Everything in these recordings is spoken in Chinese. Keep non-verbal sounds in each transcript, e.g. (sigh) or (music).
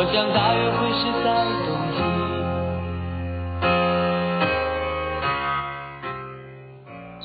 我想大约会是在冬季。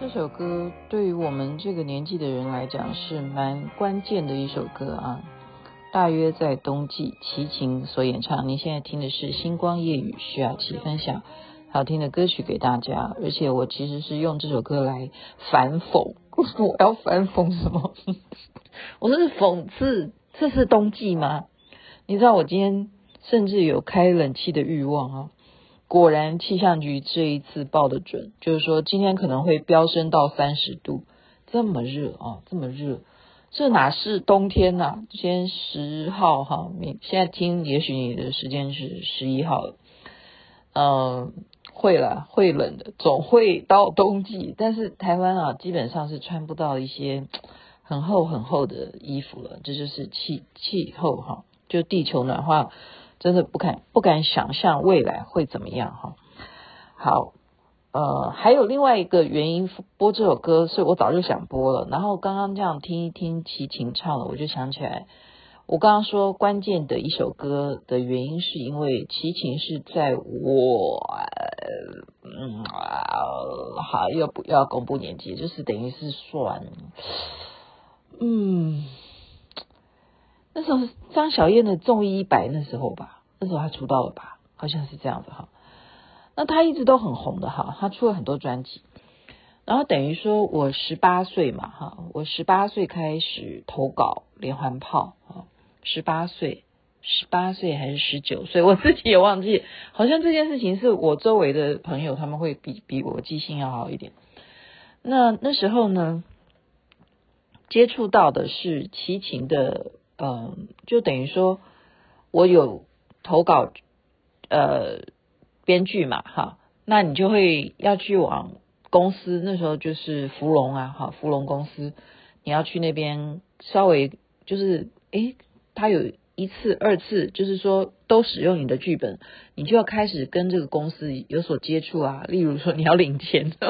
这首歌对于我们这个年纪的人来讲是蛮关键的一首歌啊。大约在冬季，齐秦所演唱。你现在听的是《星光夜雨》，徐雅琪分享好听的歌曲给大家。而且我其实是用这首歌来反讽，(laughs) 我要反讽什么？(laughs) 我说是讽刺，这是冬季吗？你知道我今天甚至有开冷气的欲望啊！果然气象局这一次报的准，就是说今天可能会飙升到三十度，这么热啊，这么热，这哪是冬天呐、啊？今天十号哈，明现在听，也许你的时间是十一号了，嗯，会了，会冷的，总会到冬季，但是台湾啊，基本上是穿不到一些很厚很厚的衣服了，这就是气气候哈。就地球暖化，真的不敢不敢想象未来会怎么样哈。好，呃，还有另外一个原因播这首歌，是我早就想播了。然后刚刚这样听一听齐秦唱了，我就想起来，我刚刚说关键的一首歌的原因，是因为齐秦是在我嗯，好要不要公布年纪，就是等于是算嗯。那时候是张小燕的综艺一百那时候吧，那时候她出道了吧，好像是这样子哈。那她一直都很红的哈，她出了很多专辑。然后等于说我十八岁嘛哈，我十八岁开始投稿连环炮啊，十八岁，十八岁还是十九岁，我自己也忘记。好像这件事情是我周围的朋友他们会比比我记性要好一点。那那时候呢，接触到的是齐秦的。嗯，就等于说，我有投稿，呃，编剧嘛，哈，那你就会要去往公司，那时候就是福隆啊，哈，福隆公司，你要去那边稍微就是，诶，他有一次、二次，就是说都使用你的剧本，你就要开始跟这个公司有所接触啊，例如说你要领钱。(laughs)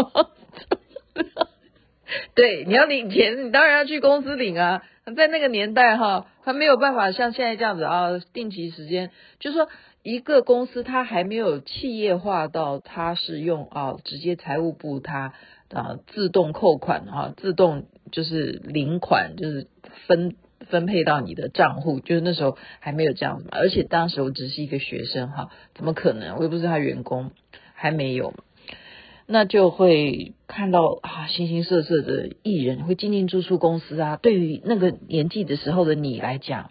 对，你要领钱，你当然要去公司领啊。在那个年代哈，他没有办法像现在这样子啊，定期时间，就是说一个公司它还没有企业化到它是用啊直接财务部它啊自动扣款啊，自动就是领款，就是分分配到你的账户，就是那时候还没有这样子嘛。而且当时我只是一个学生哈，怎么可能？我又不是他员工，还没有。那就会看到啊，形形色色的艺人会进进出出公司啊。对于那个年纪的时候的你来讲，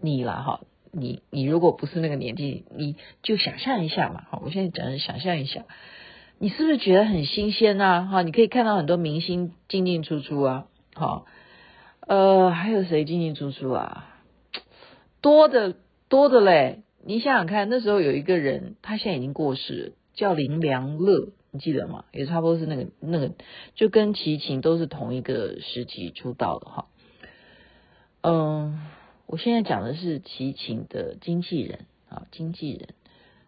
你啦哈，你你如果不是那个年纪，你就想象一下嘛。好，我现在讲想象一下，你是不是觉得很新鲜啊？哈，你可以看到很多明星进进出出啊。好，呃，还有谁进进出出啊？多的多的嘞。你想想看，那时候有一个人，他现在已经过世了，叫林良乐。你记得吗？也差不多是那个那个，就跟齐秦都是同一个时期出道的哈。嗯，我现在讲的是齐秦的经纪人啊，经纪人，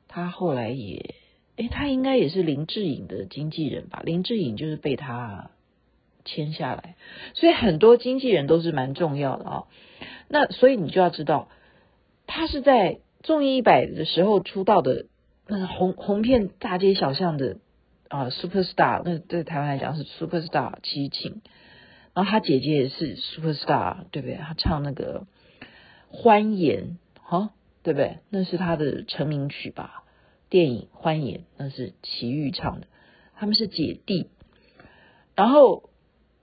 他后来也，诶，他应该也是林志颖的经纪人吧？林志颖就是被他签下来，所以很多经纪人都是蛮重要的啊。那所以你就要知道，他是在综艺一百的时候出道的，那红红遍大街小巷的。啊，Superstar，那对台湾来讲是 Superstar 齐秦，然后他姐姐也是 Superstar，对不对？他唱那个欢颜，哈，对不对？那是他的成名曲吧？电影《欢颜》那是齐豫唱的，他们是姐弟。然后，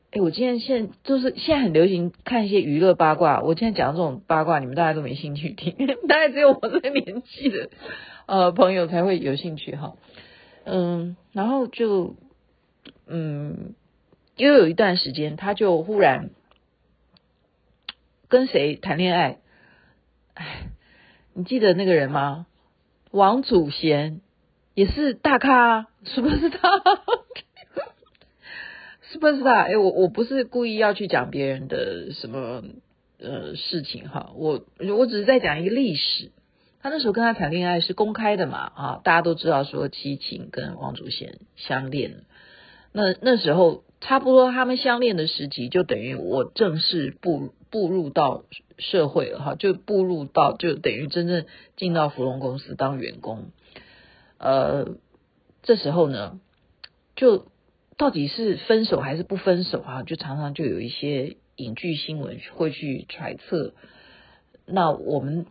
哎，我今天现就是现在很流行看一些娱乐八卦。我今天讲的这种八卦，你们大家都没兴趣听，(laughs) 大概只有我这个年纪的呃朋友才会有兴趣哈。嗯，然后就嗯，又有一段时间，他就忽然跟谁谈恋爱？哎，你记得那个人吗？王祖贤也是大咖，是不是他？是不是啊？哎，我我不是故意要去讲别人的什么呃事情哈，我我只是在讲一个历史。他那时候跟他谈恋爱是公开的嘛啊，大家都知道说齐秦跟王祖贤相恋。那那时候差不多他们相恋的时期，就等于我正式步步入到社会了哈，就步入到就等于真正进到福隆公司当员工。呃，这时候呢，就。到底是分手还是不分手啊？就常常就有一些影剧新闻会去揣测。那我们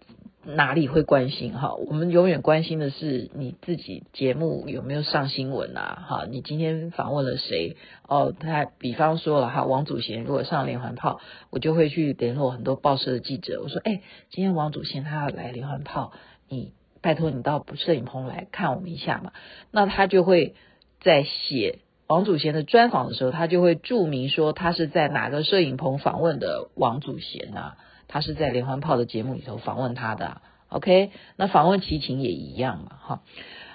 哪里会关心哈？我们永远关心的是你自己节目有没有上新闻啊？哈，你今天访问了谁？哦，他比方说了哈，王祖贤如果上连环炮，我就会去联络很多报社的记者。我说，哎，今天王祖贤他要来连环炮，你拜托你到摄影棚来看我们一下嘛。那他就会在写。王祖贤的专访的时候，他就会注明说他是在哪个摄影棚访问的王祖贤啊，他是在连环炮的节目里头访问他的。OK，那访问齐秦也一样嘛，哈。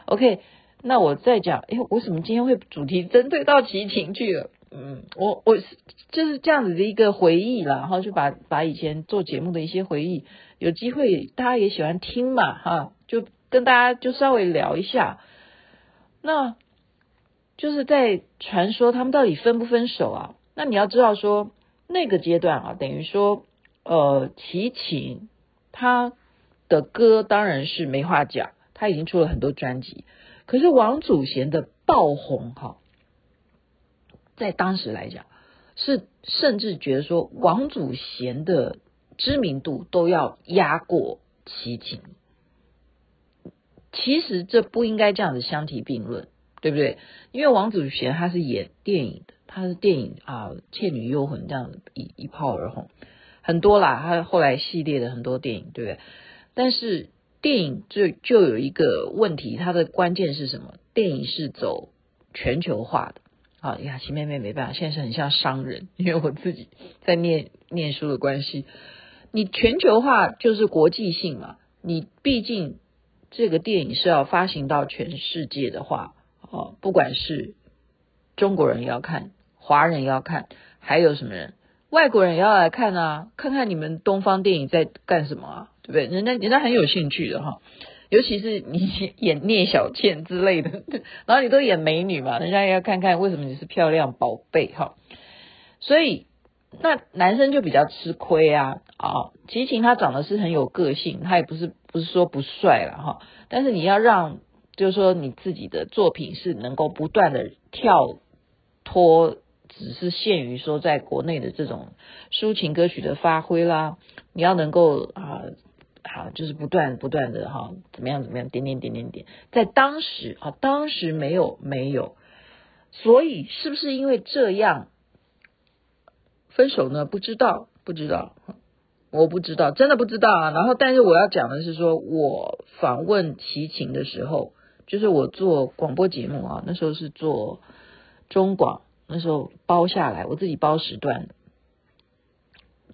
OK，那我再讲，哎，为什么今天会主题针对到齐秦去了？嗯，我我是就是这样子的一个回忆啦，然后就把把以前做节目的一些回忆，有机会大家也喜欢听嘛，哈，就跟大家就稍微聊一下。那。就是在传说他们到底分不分手啊？那你要知道说那个阶段啊，等于说呃齐秦他的歌当然是没话讲，他已经出了很多专辑。可是王祖贤的爆红哈，在当时来讲是甚至觉得说王祖贤的知名度都要压过齐秦。其实这不应该这样子相提并论。对不对？因为王祖贤他是演电影的，他是电影啊《倩女幽魂》这样一一炮而红，很多啦。他后来系列的很多电影，对不对？但是电影就就有一个问题，它的关键是什么？电影是走全球化的。啊呀，齐妹妹没办法，现在是很像商人，因为我自己在念念书的关系。你全球化就是国际性嘛，你毕竟这个电影是要发行到全世界的话。哦，不管是中国人要看，华人要看，还有什么人，外国人也要来看啊，看看你们东方电影在干什么啊，对不对？人家人家很有兴趣的哈，尤其是你演聂小倩之类的，(laughs) 然后你都演美女嘛，人家也要看看为什么你是漂亮宝贝哈。所以那男生就比较吃亏啊啊，齐秦他长得是很有个性，他也不是不是说不帅了哈，但是你要让。就是说，你自己的作品是能够不断的跳脱，只是限于说在国内的这种抒情歌曲的发挥啦。你要能够啊，好，就是不断不断的哈，怎么样怎么样，点点点点点，在当时啊，当时没有没有，所以是不是因为这样分手呢？不知道，不知道，我不知道，真的不知道啊。然后，但是我要讲的是说，我访问齐秦的时候。就是我做广播节目啊，那时候是做中广，那时候包下来，我自己包时段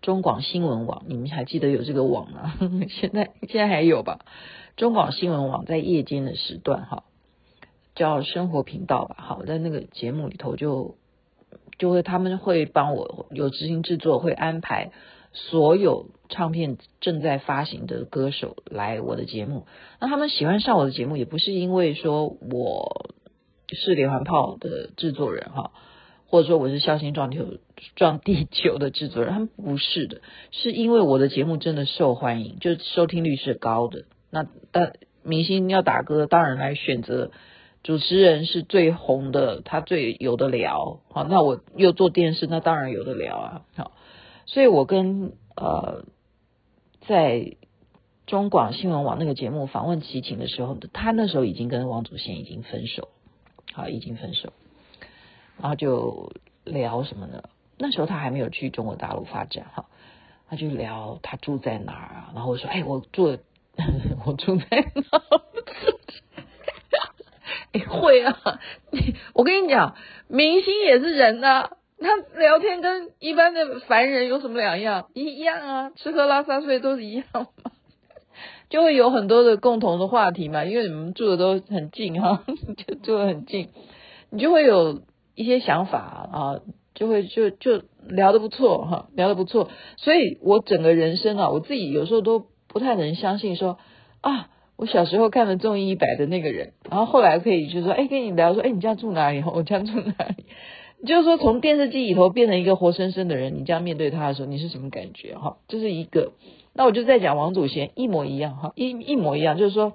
中广新闻网，你们还记得有这个网吗？(laughs) 现在现在还有吧？中广新闻网在夜间的时段哈，叫生活频道吧，好，在那个节目里头就就会他们会帮我有执行制作，会安排。所有唱片正在发行的歌手来我的节目，那他们喜欢上我的节目，也不是因为说我是连环炮的制作人哈，或者说我是孝心撞球撞地球的制作人，他们不是的，是因为我的节目真的受欢迎，就收听率是高的。那但明星要打歌，当然来选择主持人是最红的，他最有的聊。好，那我又做电视，那当然有的聊啊。好。所以我跟呃，在中广新闻网那个节目访问齐秦的时候，他那时候已经跟王祖贤已经分手，好，已经分手，然后就聊什么呢？那时候他还没有去中国大陆发展，哈，他就聊他住在哪儿啊，然后我说，哎，我住，(laughs) 我住在哪儿？哎，会啊，我跟你讲，明星也是人呐、啊。他聊天跟一般的凡人有什么两样？一样啊，吃喝拉撒睡都是一样嘛，(laughs) 就会有很多的共同的话题嘛。因为你们住的都很近哈，(laughs) 就住的很近，你就会有一些想法啊，就会就就聊得不错哈，聊得不错。所以我整个人生啊，我自己有时候都不太能相信说啊，我小时候看了综艺一百的那个人，然后后来可以就说，哎，跟你聊说，哎，你家住哪里？(laughs) 我家住哪里？就是说，从电视机里头变成一个活生生的人，你这样面对他的时候，你是什么感觉？哈，这是一个。那我就在讲王祖贤，一模一样，哈，一一模一样。就是说，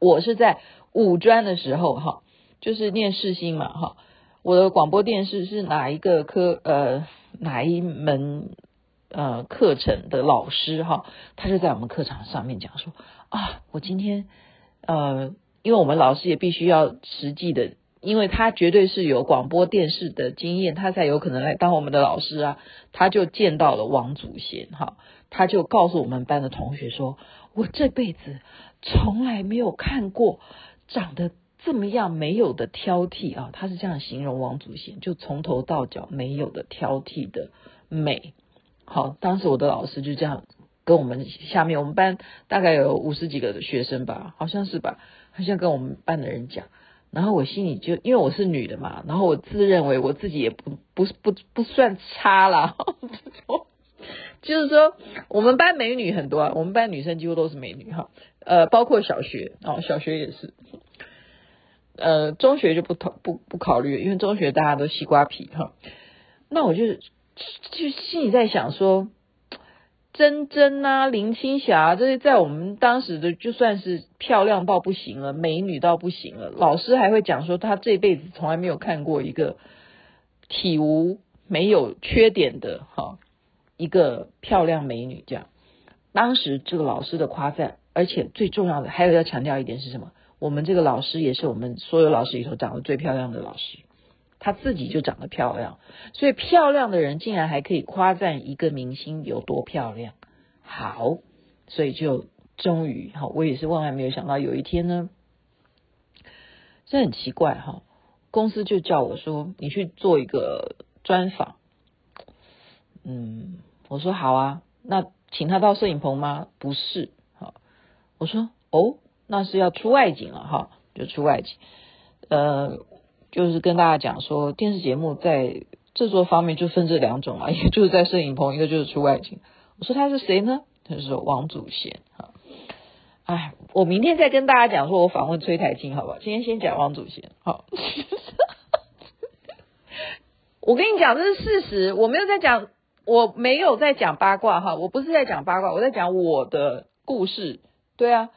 我是在五专的时候，哈，就是念世新嘛，哈，我的广播电视是哪一个科，呃，哪一门呃课程的老师，哈，他就在我们课堂上面讲说，啊，我今天，呃，因为我们老师也必须要实际的。因为他绝对是有广播电视的经验，他才有可能来当我们的老师啊。他就见到了王祖贤，哈，他就告诉我们班的同学说：“我这辈子从来没有看过长得这么样没有的挑剔啊。”他是这样形容王祖贤，就从头到脚没有的挑剔的美。好，当时我的老师就这样跟我们下面我们班大概有五十几个学生吧，好像是吧，好像跟我们班的人讲。然后我心里就，因为我是女的嘛，然后我自认为我自己也不不不不算差啦，(laughs) 就是说我们班美女很多啊，我们班女生几乎都是美女哈，呃，包括小学哦，小学也是，呃，中学就不考不不考虑，因为中学大家都西瓜皮哈，那我就就心里在想说。珍珍啊，林青霞，这些在我们当时的就算是漂亮到不行了，美女到不行了。老师还会讲说，她这辈子从来没有看过一个体无没有缺点的哈一个漂亮美女。这样，当时这个老师的夸赞，而且最重要的还有要强调一点是什么？我们这个老师也是我们所有老师里头长得最漂亮的老师。她自己就长得漂亮，所以漂亮的人竟然还可以夸赞一个明星有多漂亮。好，所以就终于哈，我也是万万没有想到，有一天呢，这很奇怪哈，公司就叫我说你去做一个专访。嗯，我说好啊，那请他到摄影棚吗？不是，好，我说哦，那是要出外景了哈，就出外景，呃。就是跟大家讲说，电视节目在制作方面就分这两种啊，(laughs) 一个就是在摄影棚，一个就是出外景。我说他是谁呢？他说王祖贤。哈，哎，我明天再跟大家讲，说我访问崔台青，好不好？今天先讲王祖贤。好，(laughs) 我跟你讲，这是事实，我没有在讲，我没有在讲八卦哈，我不是在讲八卦，我在讲我的故事。对啊，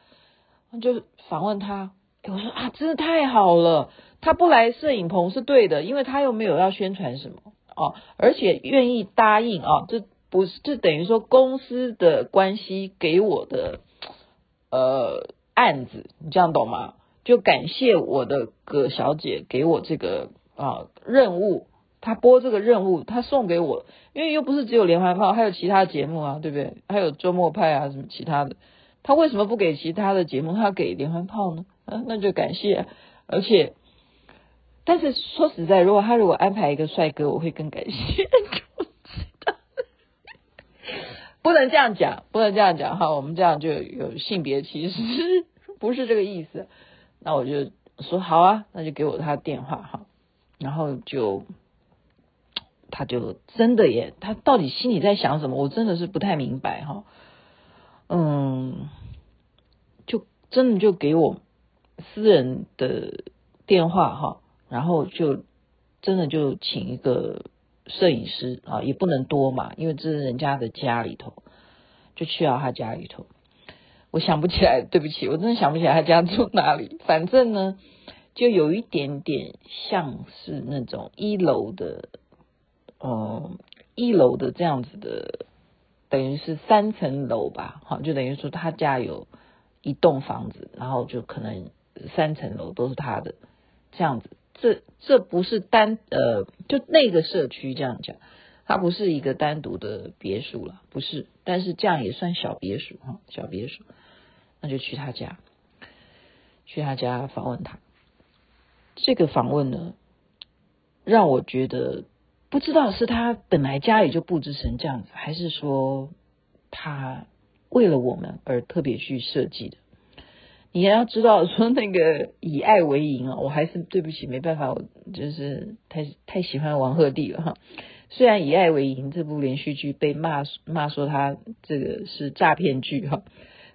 就访问他，我说啊，真的太好了。他不来摄影棚是对的，因为他又没有要宣传什么哦，而且愿意答应啊，这不是这等于说公司的关系给我的呃案子，你这样懂吗？就感谢我的葛小姐给我这个啊任务，他播这个任务，他送给我，因为又不是只有连环炮，还有其他节目啊，对不对？还有周末派啊什么其他的，他为什么不给其他的节目，他给连环炮呢？啊，那就感谢，而且。但是说实在，如果他如果安排一个帅哥，我会更感谢。(laughs) 不能这样讲，不能这样讲哈，我们这样就有性别歧视，不是这个意思。那我就说好啊，那就给我他电话哈，然后就他就真的耶，他到底心里在想什么？我真的是不太明白哈。嗯，就真的就给我私人的电话哈。然后就真的就请一个摄影师啊，也不能多嘛，因为这是人家的家里头，就去到他家里头。我想不起来，对不起，我真的想不起来他家住哪里。反正呢，就有一点点像是那种一楼的，嗯，一楼的这样子的等于是三层楼吧，好，就等于说他家有一栋房子，然后就可能三层楼都是他的这样子。这这不是单呃，就那个社区这样讲，它不是一个单独的别墅了，不是，但是这样也算小别墅哈，小别墅，那就去他家，去他家访问他。这个访问呢，让我觉得不知道是他本来家里就布置成这样子，还是说他为了我们而特别去设计的。你要知道说那个 (laughs) 以爱为营啊，我还是对不起，没办法，我就是太太喜欢王鹤棣了哈。虽然以爱为营这部连续剧被骂骂说他这个是诈骗剧哈，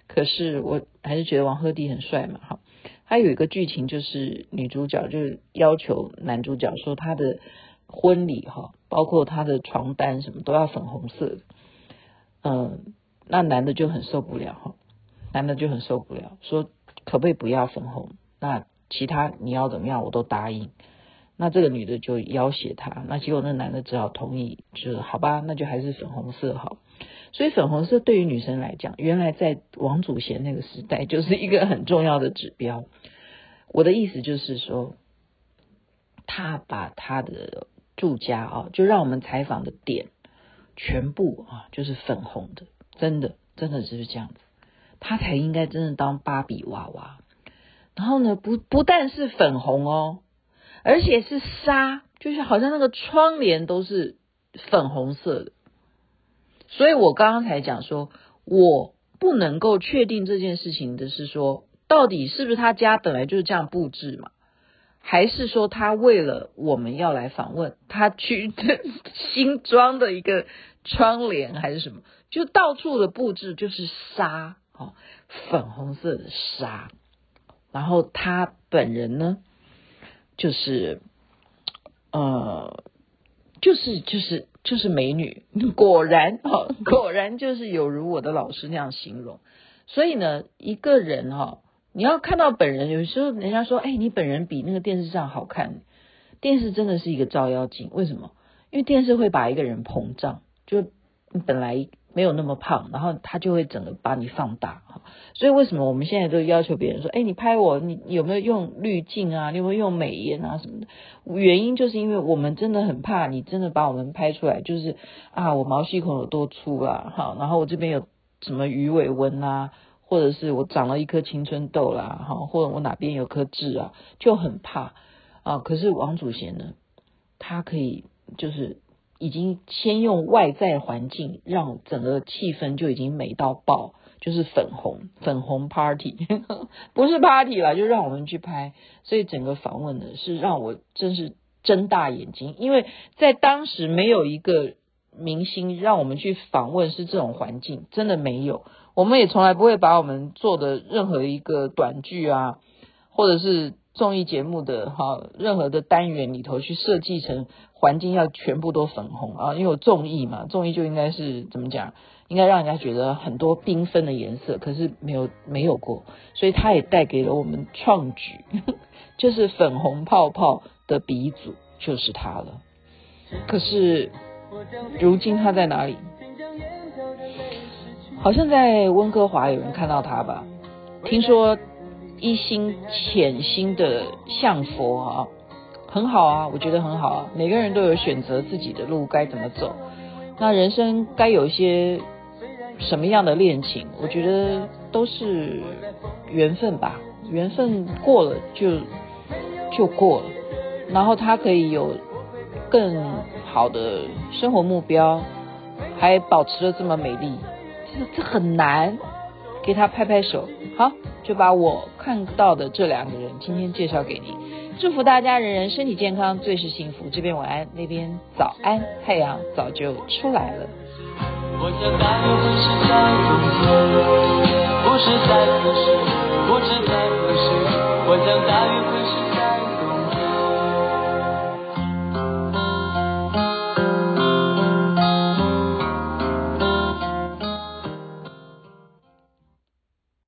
可是我还是觉得王鹤棣很帅嘛哈。他有一个剧情就是女主角就要求男主角说他的婚礼哈，包括他的床单什么都要粉红色，嗯，那男的就很受不了哈，男的就很受不了说。可不可以不要粉红？那其他你要怎么样我都答应。那这个女的就要挟他，那结果那男的只好同意，就是好吧，那就还是粉红色好。所以粉红色对于女生来讲，原来在王祖贤那个时代 (laughs) 就是一个很重要的指标。我的意思就是说，他把他的住家啊，就让我们采访的点全部啊，就是粉红的，真的，真的就是这样子。他才应该真的当芭比娃娃，然后呢，不不但是粉红哦，而且是纱，就是好像那个窗帘都是粉红色的。所以我刚刚才讲说，我不能够确定这件事情的是说，到底是不是他家本来就是这样布置嘛，还是说他为了我们要来访问，他去 (laughs) 新装的一个窗帘还是什么，就到处的布置就是纱。哦，粉红色的纱，然后他本人呢，就是，呃，就是就是就是美女，果然哈，果然就是有如我的老师那样形容。所以呢，一个人哈，你要看到本人，有时候人家说，哎，你本人比那个电视上好看，电视真的是一个照妖镜。为什么？因为电视会把一个人膨胀，就你本来。没有那么胖，然后他就会整个把你放大。所以为什么我们现在都要求别人说，哎，你拍我，你有没有用滤镜啊？你有没有用美颜啊什么的？原因就是因为我们真的很怕你真的把我们拍出来，就是啊，我毛细孔有多粗啊，好，然后我这边有什么鱼尾纹啊，或者是我长了一颗青春痘啦，哈，或者我哪边有颗痣啊，就很怕啊。可是王祖贤呢，他可以就是。已经先用外在环境让整个气氛就已经美到爆，就是粉红粉红 party，(laughs) 不是 party 啦，就让我们去拍。所以整个访问呢是让我真是睁大眼睛，因为在当时没有一个明星让我们去访问是这种环境，真的没有。我们也从来不会把我们做的任何一个短剧啊，或者是综艺节目的哈任何的单元里头去设计成。环境要全部都粉红啊，因为有综艺嘛，综艺就应该是怎么讲？应该让人家觉得很多缤纷的颜色，可是没有没有过，所以它也带给了我们创举，(laughs) 就是粉红泡泡的鼻祖就是它了。可是如今他在哪里？好像在温哥华有人看到他吧？听说一心潜心的向佛啊。很好啊，我觉得很好啊。每个人都有选择自己的路该怎么走，那人生该有一些什么样的恋情，我觉得都是缘分吧。缘分过了就就过了，然后他可以有更好的生活目标，还保持了这么美丽，这很难。给他拍拍手，好，就把我看到的这两个人今天介绍给你。祝福大家人人身体健康，最是幸福。这边晚安，那边早安，太阳早就出来了。我想大约会是在冬天，不是在何时，不知在何时。我想大约会是。